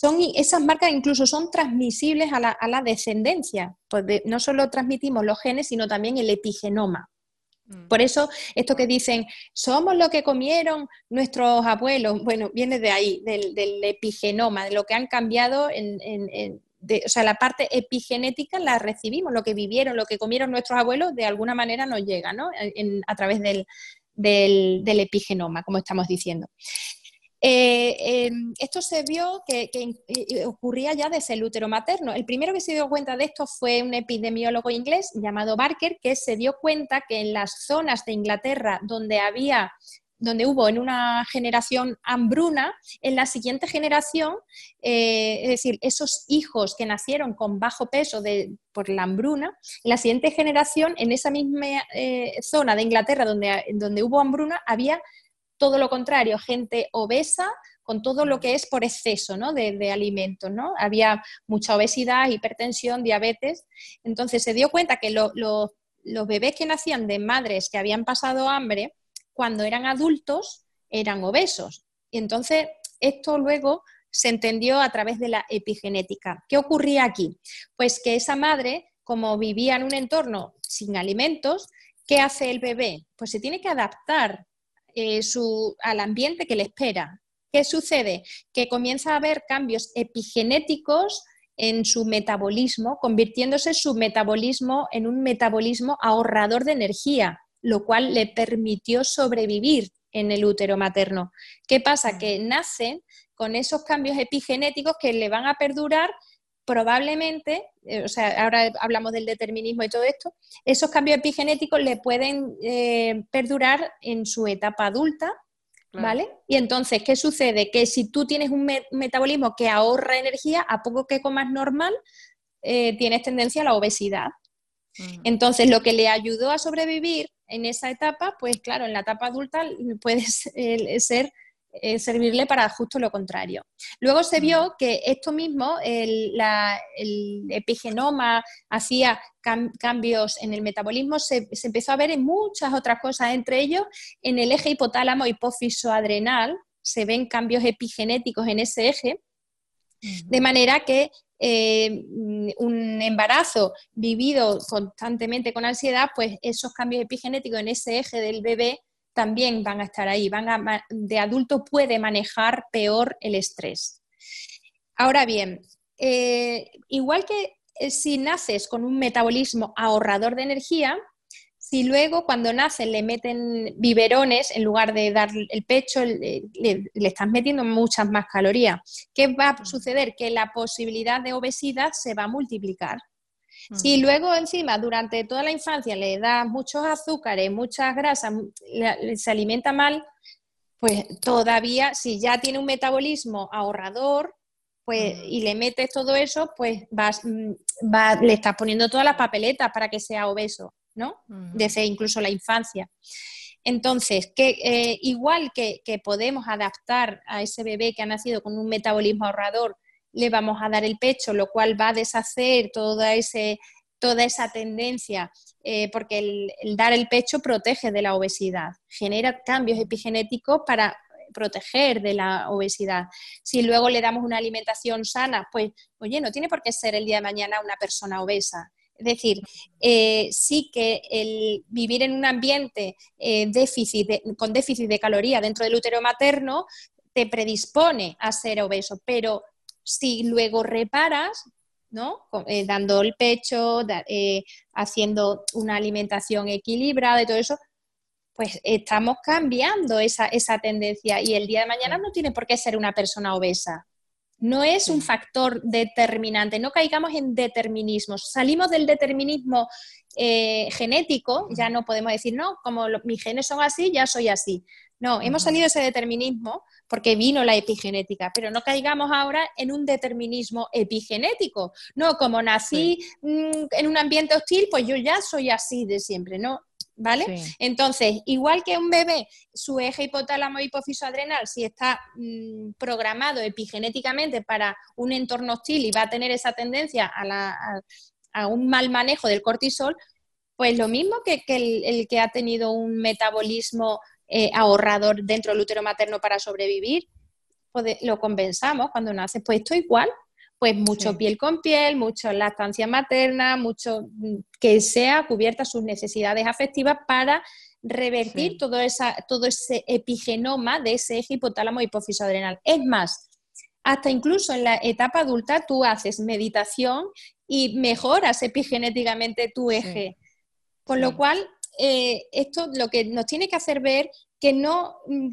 son, esas marcas incluso son transmisibles a la, descendencia. Pues no solo transmitimos los genes, sino también el epigenoma. Mm. Por eso, esto que dicen, somos lo que comieron nuestros abuelos, bueno, viene de ahí, del, epigenoma, de lo que han cambiado en, o sea, la parte epigenética la recibimos, lo que vivieron, lo que comieron nuestros abuelos, de alguna manera nos llega, ¿no? a través del, del, epigenoma, como estamos diciendo. Eh, em, esto se vio que, eh, ocurría ya desde el útero materno. El primero que se dio cuenta de esto fue un epidemiólogo inglés llamado Barker, que se dio cuenta que en las zonas de Inglaterra donde había donde hubo en una generación hambruna, en la siguiente generación, eh, es decir, esos hijos que nacieron con bajo peso por la hambruna, en la siguiente generación, en esa misma zona de Inglaterra donde, donde hubo hambruna, había todo lo contrario, gente obesa con todo lo que es por exceso de, alimentos. ¿no? Había mucha obesidad, hipertensión, diabetes. Entonces se dio cuenta que los bebés que nacían de madres que habían pasado hambre, cuando eran adultos, eran obesos. Y entonces esto luego se entendió a través de la epigenética. ¿Qué ocurría aquí? Pues que esa madre, como vivía en un entorno sin alimentos, ¿qué hace el bebé? Pues se tiene que adaptar eh, al ambiente que le espera. ¿Qué sucede? Que comienza a haber cambios epigenéticos en su metabolismo, convirtiéndose su metabolismo en un metabolismo ahorrador de energía, lo cual le permitió sobrevivir en el útero materno. ¿Qué pasa? Mm. Que nace con esos cambios epigenéticos que le van a perdurar probablemente, eh, o sea, ahora hablamos del determinismo y todo esto, esos cambios epigenéticos le pueden eh, perdurar en su etapa adulta, ¿vale? Y entonces, ¿qué sucede? Que si tú tienes un, metabolismo que ahorra energía, a poco que comas normal, eh, tienes tendencia a la obesidad. Mm. Entonces, lo que le ayudó a sobrevivir en esa etapa, pues claro, en la etapa adulta puede ser eh, servirle para justo lo contrario. Luego se vio que esto mismo, el, epigenoma hacía cambios en el metabolismo, se, empezó a ver en muchas otras cosas, entre ellos en el eje hipotálamo hipófiso adrenal, se ven cambios epigenéticos en ese eje, de manera que eh, un embarazo vivido constantemente con ansiedad, pues esos cambios epigenéticos en ese eje del bebé también van a estar ahí. Van de adulto puede manejar peor el estrés. Ahora bien, eh, igual que eh, si naces con un metabolismo ahorrador de energía, si luego cuando naces le meten biberones en lugar de dar el pecho, le, le, estás metiendo muchas más calorías, ¿qué va a suceder? Que la posibilidad de obesidad se va a multiplicar. Si luego encima durante toda la infancia le das muchos azúcares, muchas grasas, se alimenta mal, pues todavía si ya tiene un metabolismo ahorrador, pues y le metes todo eso, pues vas, mm, le estás poniendo todas las papeletas para que sea obeso, ¿no? Desde incluso la infancia. Entonces, que, eh, igual que, que, podemos adaptar a ese bebé que ha nacido con un metabolismo ahorrador le vamos a dar el pecho, lo cual va a deshacer toda, ese, toda esa tendencia, eh, porque el, dar el pecho protege de la obesidad, genera cambios epigenéticos para proteger de la obesidad. Si luego le damos una alimentación sana, pues, oye, no tiene por qué ser el día de mañana una persona obesa. Es decir, eh, sí que el vivir en un ambiente eh, déficit con déficit de caloría dentro del útero materno te predispone a ser obeso, pero si luego reparas, ¿no? Eh, dando el pecho, eh, haciendo una alimentación equilibrada y todo eso, pues estamos cambiando esa, tendencia y el día de mañana no tiene por qué ser una persona obesa. No es un factor determinante, no caigamos en determinismos. Salimos del determinismo eh, genético, ya no podemos decir, no, como mis genes son así, ya soy así. No, hemos salido de ese determinismo porque vino la epigenética, pero no caigamos ahora en un determinismo epigenético. No, como nací mm, en un ambiente hostil, pues yo ya soy así de siempre, ¿no? ¿Vale? Entonces, igual que un bebé, su eje hipotálamo hipófiso adrenal, si está mm, programado epigenéticamente para un entorno hostil y va a tener esa tendencia a, un mal manejo del cortisol, pues lo mismo que, el, que ha tenido un metabolismo eh, ahorrador dentro del útero materno para sobrevivir, pues lo compensamos cuando nace. Pues esto igual, pues mucho piel con piel, mucho lactancia materna, mucho mm, que sea cubierta sus necesidades afectivas para revertir todo, esa, todo ese epigenoma de ese eje hipotálamo hipófiso adrenal. Es más, hasta incluso en la etapa adulta tú haces meditación y mejoras epigenéticamente tu eje. Con lo cual, eh, esto lo que nos tiene que hacer ver que no mm,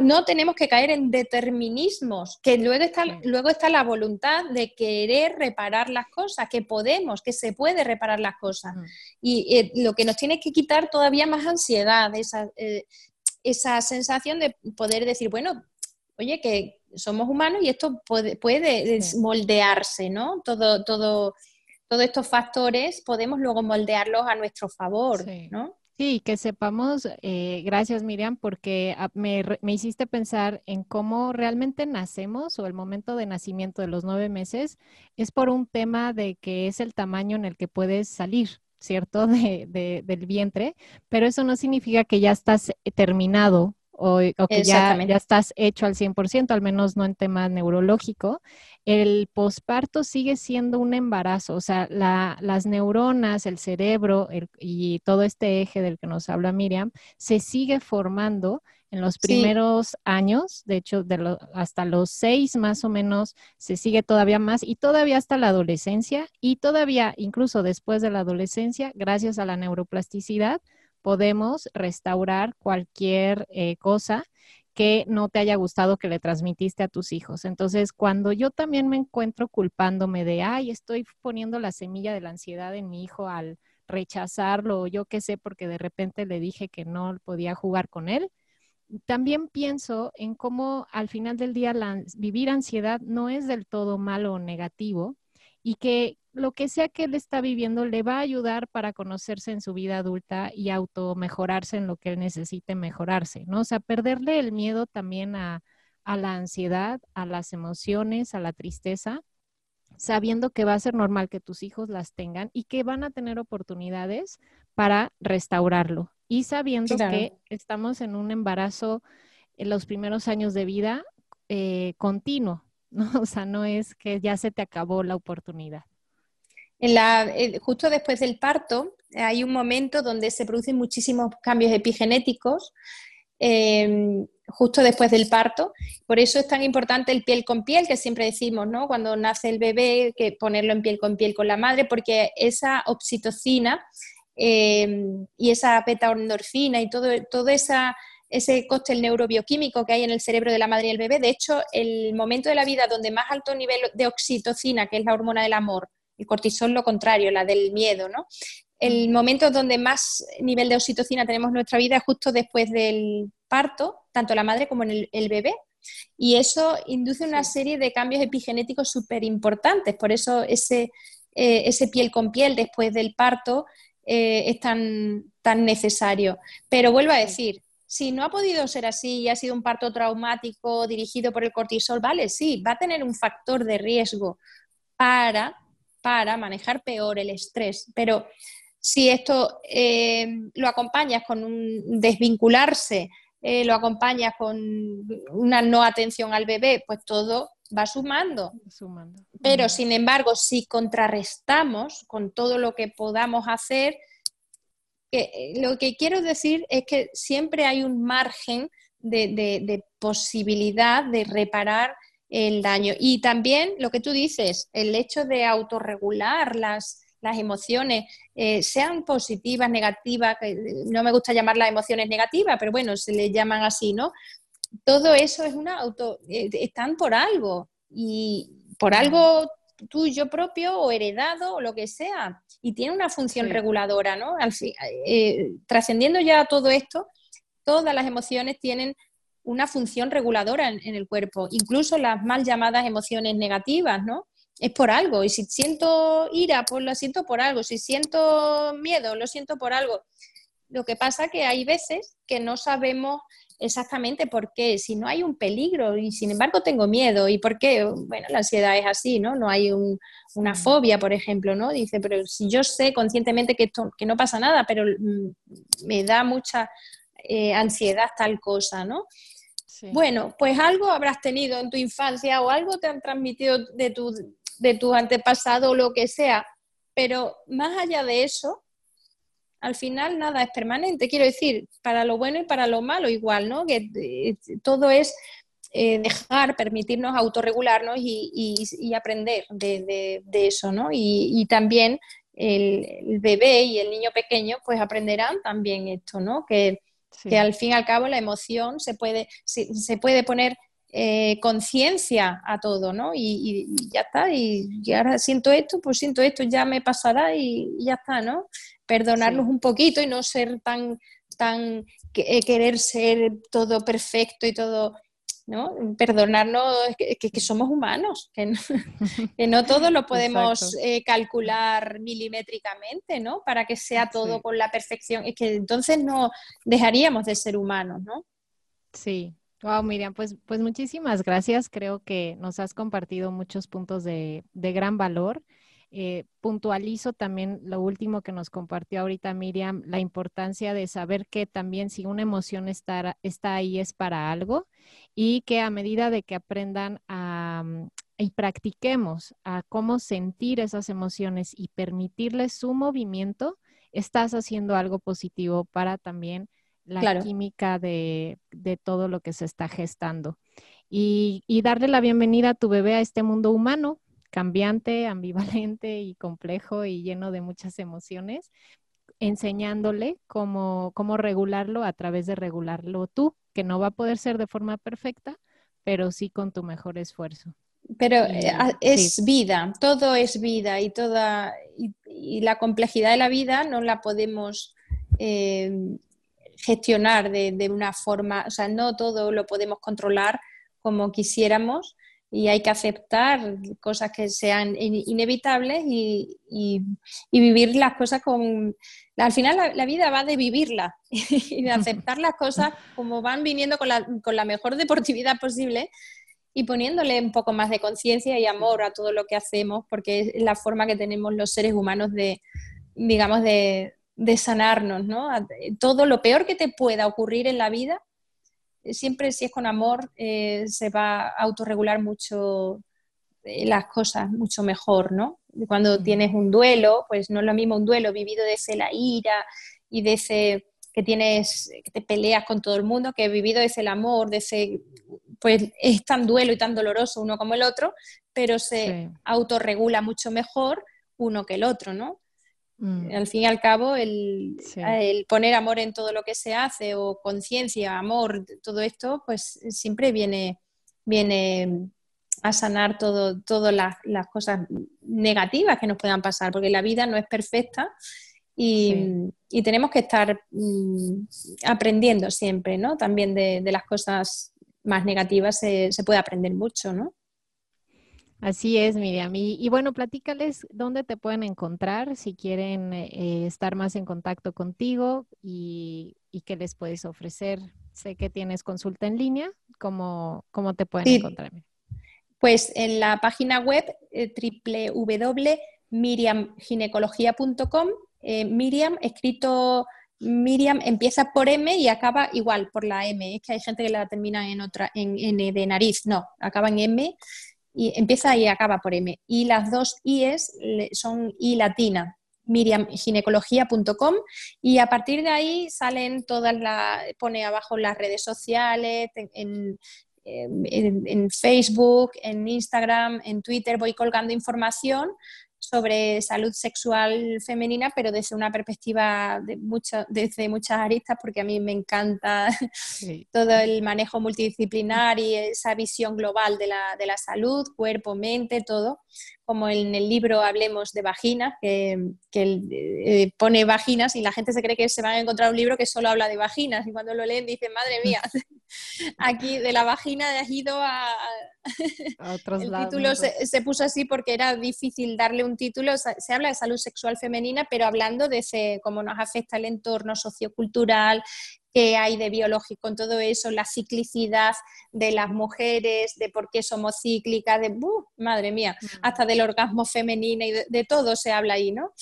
no tenemos que caer en determinismos, que luego está, luego está la voluntad de querer reparar las cosas, que podemos, que se puede reparar las cosas. Y eh, lo que nos tiene que quitar todavía más ansiedad, esa, eh, esa sensación de poder decir, bueno, oye, que somos humanos y esto puede, puede moldearse, ¿no? Todo, todo, todos estos factores podemos luego moldearlos a nuestro favor, ¿no? Sí, que sepamos, eh, gracias Miriam, porque ah, me, me, hiciste pensar en cómo realmente nacemos o el momento de nacimiento de los nueve meses es por un tema de que es el tamaño en el que puedes salir, ¿cierto? De, del vientre, pero eso no significa que ya estás eh, terminado o, que ya, ya, estás hecho al 100%, al menos no en tema neurológico. El posparto sigue siendo un embarazo, o sea, las neuronas, el cerebro y todo este eje del que nos habla Miriam se sigue formando en los primeros años, de hecho, de hasta los seis más o menos se sigue todavía más y todavía hasta la adolescencia y todavía incluso después de la adolescencia, gracias a la neuroplasticidad, podemos restaurar cualquier eh, cosa que no te haya gustado que le transmitiste a tus hijos. Entonces, cuando yo también me encuentro culpándome de, ay, estoy poniendo la semilla de la ansiedad en mi hijo al rechazarlo o yo qué sé, porque de repente le dije que no podía jugar con él, también pienso en cómo al final del día vivir ansiedad no es del todo malo o negativo y que lo que sea que él está viviendo le va a ayudar para conocerse en su vida adulta y auto mejorarse en lo que él necesite mejorarse, ¿no? O sea, perderle el miedo también a, la ansiedad, a las emociones, a la tristeza, sabiendo que va a ser normal que tus hijos las tengan y que van a tener oportunidades para restaurarlo. Y sabiendo que estamos en un embarazo en los primeros años de vida eh, continuo, ¿no? O sea, no es que ya se te acabó la oportunidad. En la, eh, justo después del parto hay un momento donde se producen muchísimos cambios epigenéticos em, justo después del parto. Por eso es tan importante el piel con piel, que siempre decimos, ¿no? Cuando nace el bebé, que ponerlo en piel con piel con la madre, porque esa oxitocina em, y esa beta-endorfina y todo, todo esa, ese cóctel neurobioquímico que hay en el cerebro de la madre y el bebé, de hecho, el momento de la vida donde más alto nivel de oxitocina, que es la hormona del amor, el cortisol lo contrario, la del miedo, ¿no? El mm. momento donde más nivel de oxitocina tenemos en nuestra vida es justo después del parto, tanto la madre como en el, bebé. Y eso induce una serie de cambios epigenéticos súper importantes. Por eso ese, eh, ese, piel con piel después del parto eh, es tan, tan necesario. Pero vuelvo a decir, si no ha podido ser así y ha sido un parto traumático dirigido por el cortisol, vale, sí, va a tener un factor de riesgo para para manejar peor el estrés. Pero si esto eh, lo acompañas con un desvincularse, eh, lo acompañas con una no atención al bebé, pues todo va sumando. Pero sin embargo, si contrarrestamos con todo lo que podamos hacer, eh, lo que quiero decir es que siempre hay un margen de posibilidad de reparar el daño. Y también lo que tú dices, el hecho de autorregular las, las emociones, eh, sean positivas, negativas, no me gusta llamar las emociones negativas, pero bueno, se le llaman así, ¿no? Todo eso es una auto, eh, están por algo y por algo tuyo propio o heredado o lo que sea y tiene una función reguladora, ¿no? Al fin, eh, trascendiendo ya todo esto, todas las emociones tienen una función reguladora en, el cuerpo, incluso las mal llamadas emociones negativas, ¿no? Es por algo, y si siento ira, pues lo siento por algo, si siento miedo, lo siento por algo. Lo que pasa que hay veces que no sabemos exactamente por qué, si no hay un peligro y sin embargo tengo miedo y por qué, bueno, la ansiedad es así, ¿no? No hay una fobia, por ejemplo, ¿no? Dice, pero si yo sé conscientemente que, esto, que no pasa nada, pero mm, me da mucha eh, ansiedad tal cosa, ¿no? Bueno, pues algo habrás tenido en tu infancia o algo te han transmitido de tu, de tu antepasado o lo que sea, pero más allá de eso, al final nada es permanente. Quiero decir, para lo bueno y para lo malo igual, ¿no? Que eh, todo es eh, dejar, permitirnos autorregularnos y, aprender de, eso, ¿no? Y, también el, bebé y el niño pequeño pues aprenderán también esto, ¿no? Que, que al fin y al cabo la emoción se puede, se, puede poner eh, conciencia a todo, ¿no? Y, ya está, y, ahora siento esto, pues siento esto, ya me pasará y, ya está, ¿no? Perdonarnos un poquito y no ser tan, tan, eh, querer ser todo perfecto y todo ¿no? Perdonarnos que, somos humanos, que no, que no todo lo podemos eh, calcular milimétricamente, ¿no? Para que sea todo con la perfección. Es que entonces no dejaríamos de ser humanos, ¿no? Sí. Wow, Miriam, pues, pues muchísimas gracias. Creo que nos has compartido muchos puntos de, de gran valor. Eh, puntualizo también lo último que nos compartió ahorita Miriam, la importancia de saber que también si una emoción está, está ahí es para algo y que a medida de que aprendan a, mm, y practiquemos a cómo sentir esas emociones y permitirles su movimiento, estás haciendo algo positivo para también la química de, todo lo que se está gestando. Y, y darle la bienvenida a tu bebé a este mundo humano, cambiante, ambivalente y complejo y lleno de muchas emociones, enseñándole cómo, cómo regularlo a través de regularlo tú, que no va a poder ser de forma perfecta, pero sí con tu mejor esfuerzo. Pero eh, es vida, todo es vida y toda y, la complejidad de la vida no la podemos eh, gestionar de, de, una forma, o sea, no todo lo podemos controlar como quisiéramos y hay que aceptar cosas que sean inevitables y, vivir las cosas con... Al final la, vida va de vivirla y de aceptar las cosas como van viniendo con la, con la mejor deportividad posible y poniéndole un poco más de conciencia y amor a todo lo que hacemos, porque es la forma que tenemos los seres humanos de, digamos, de, de sanarnos, ¿no? Todo lo peor que te pueda ocurrir en la vida, siempre si es con amor eh, se va a autorregular mucho eh, las cosas, mucho mejor, ¿no? Cuando tienes un duelo, pues no es lo mismo un duelo vivido desde la ira y desde que tienes, que te peleas con todo el mundo, que vivido desde el amor, desde, pues es tan duelo y tan doloroso uno como el otro, pero se autorregula mucho mejor uno que el otro, ¿no? Mm. Al fin y al cabo, el, poner amor en todo lo que se hace o conciencia, amor, todo esto, pues siempre viene, viene a sanar todo, todas las, cosas negativas que nos puedan pasar, porque la vida no es perfecta y, tenemos que estar mm, aprendiendo siempre, ¿no? También de, las cosas más negativas se, se puede aprender mucho, ¿no? Así es, Miriam. Y, bueno, platícales dónde te pueden encontrar si quieren eh, estar más en contacto contigo y, qué les puedes ofrecer. Sé que tienes consulta en línea. ¿Cómo, cómo te pueden encontrar? Pues en la página web eh, www.miriamginecología.com. Eh, Miriam, escrito Miriam, empieza por M y acaba igual por la M. Es que hay gente que la termina en otra, en N de nariz. No, acaba en M y empieza y acaba por M. Y las dos I's son I latina, miriamginecología.com y a partir de ahí salen todas las, pone abajo las redes sociales, en, en, Facebook, en Instagram, en Twitter, voy colgando información sobre salud sexual femenina, pero desde una perspectiva de desde muchas aristas, porque a mí me encanta todo el manejo multidisciplinar y esa visión global de la, de la, salud, cuerpo, mente, todo. Como en el libro Hablemos de Vaginas, que, eh, pone vaginas y la gente se cree que se van a encontrar un libro que solo habla de vaginas y cuando lo leen dicen, madre mía, aquí de la vagina has ido a... otros el título se, puso así porque era difícil darle un título, se habla de salud sexual femenina, pero hablando de ese, cómo nos afecta el entorno sociocultural, qué hay de biológico en todo eso, la ciclicidad de las mujeres, de por qué somos cíclicas, de, madre mía, mm. hasta del orgasmo femenino y de, todo se habla ahí, ¿no?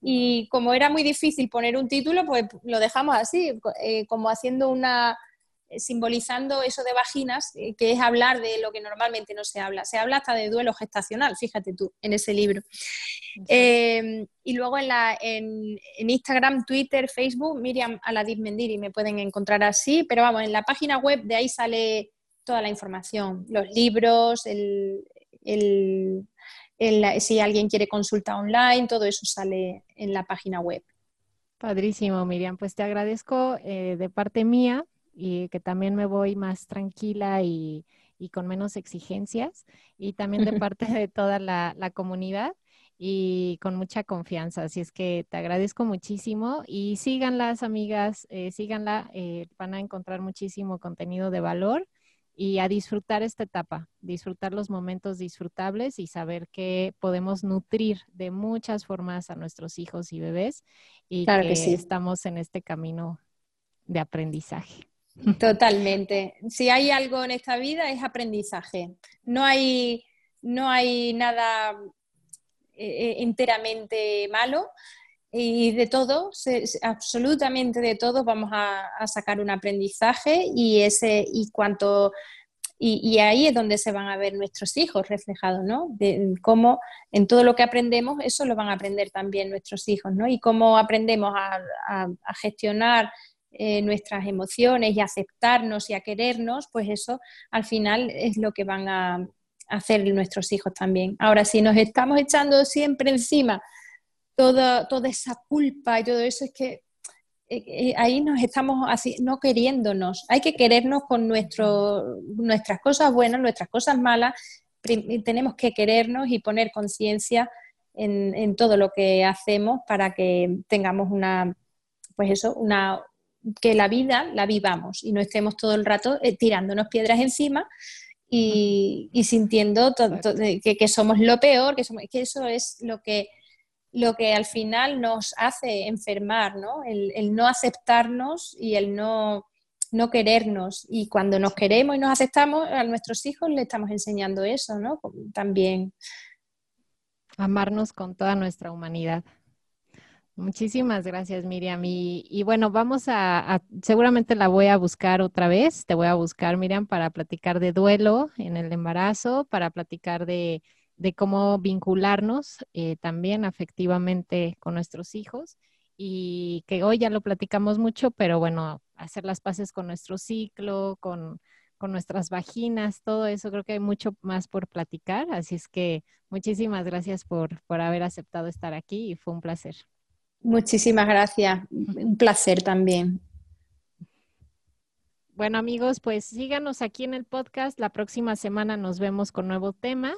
Y como era muy difícil poner un título, pues lo dejamos así, eh, como haciendo una, simbolizando eso de vaginas, eh, que es hablar de lo que normalmente no se habla. Se habla hasta de duelo gestacional, fíjate tú, en ese libro. Em, y luego en, la, en, Instagram, Twitter, Facebook, Miriam Aladis Mendiri, me pueden encontrar así, pero vamos, en la página web de ahí sale toda la información, los libros, el, si alguien quiere consulta online, todo eso sale en la página web. Padrísimo, Miriam. Pues te agradezco eh, de parte mía y que también me voy más tranquila y, con menos exigencias y también de parte de toda la, comunidad y con mucha confianza. Así es que te agradezco muchísimo y síganlas, amigas, eh, síganla, eh, van a encontrar muchísimo contenido de valor y a disfrutar esta etapa, disfrutar los momentos disfrutables y saber que podemos nutrir de muchas formas a nuestros hijos y bebés y que estamos en este camino de aprendizaje. Totalmente. Si hay algo en esta vida es aprendizaje. No hay, no hay nada eh, eh, enteramente malo y de todo, absolutamente de todo vamos a, sacar un aprendizaje y ese y cuanto y, ahí es donde se van a ver nuestros hijos reflejados, ¿no? De cómo en todo lo que aprendemos, eso lo van a aprender también nuestros hijos, ¿no? Y cómo aprendemos a gestionar eh, nuestras emociones y aceptarnos y a querernos, pues eso al final es lo que van a hacer nuestros hijos también. Ahora, si nos estamos echando siempre encima toda, toda esa culpa y todo eso, es que eh, eh, ahí nos estamos así, no queriéndonos. Hay que querernos con nuestro, nuestras cosas buenas, nuestras cosas malas. Tenemos que querernos y poner conciencia en, en, todo lo que hacemos para que tengamos una, pues eso, una, que la vida la vivamos y no estemos todo el rato eh, tirándonos piedras encima y, sintiendo que, somos lo peor, que, somos, que eso es lo que, lo que al final nos hace enfermar, ¿no? El, no aceptarnos y el no, no querernos. Y cuando nos queremos y nos aceptamos, a nuestros hijos le estamos enseñando eso, ¿no? También. Amarnos con toda nuestra humanidad. Muchísimas gracias, Miriam. Y, bueno, vamos a, seguramente la voy a buscar otra vez. Te voy a buscar, Miriam, para platicar de duelo en el embarazo, para platicar de, cómo vincularnos eh, también afectivamente con nuestros hijos. Y que hoy ya lo platicamos mucho, pero bueno, hacer las paces con nuestro ciclo, con, con nuestras vaginas, todo eso, creo que hay mucho más por platicar. Así es que muchísimas gracias por, por haber aceptado estar aquí y fue un placer. Muchísimas gracias. Un placer también. Bueno amigos, pues síganos aquí en el podcast. La próxima semana nos vemos con nuevo tema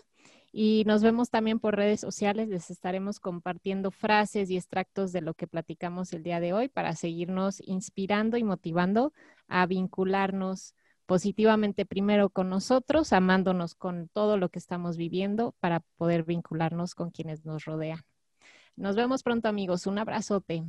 y nos vemos también por redes sociales. Les estaremos compartiendo frases y extractos de lo que platicamos el día de hoy para seguirnos inspirando y motivando a vincularnos positivamente primero con nosotros, amándonos con todo lo que estamos viviendo para poder vincularnos con quienes nos rodean. Nos vemos pronto amigos. Un abrazote.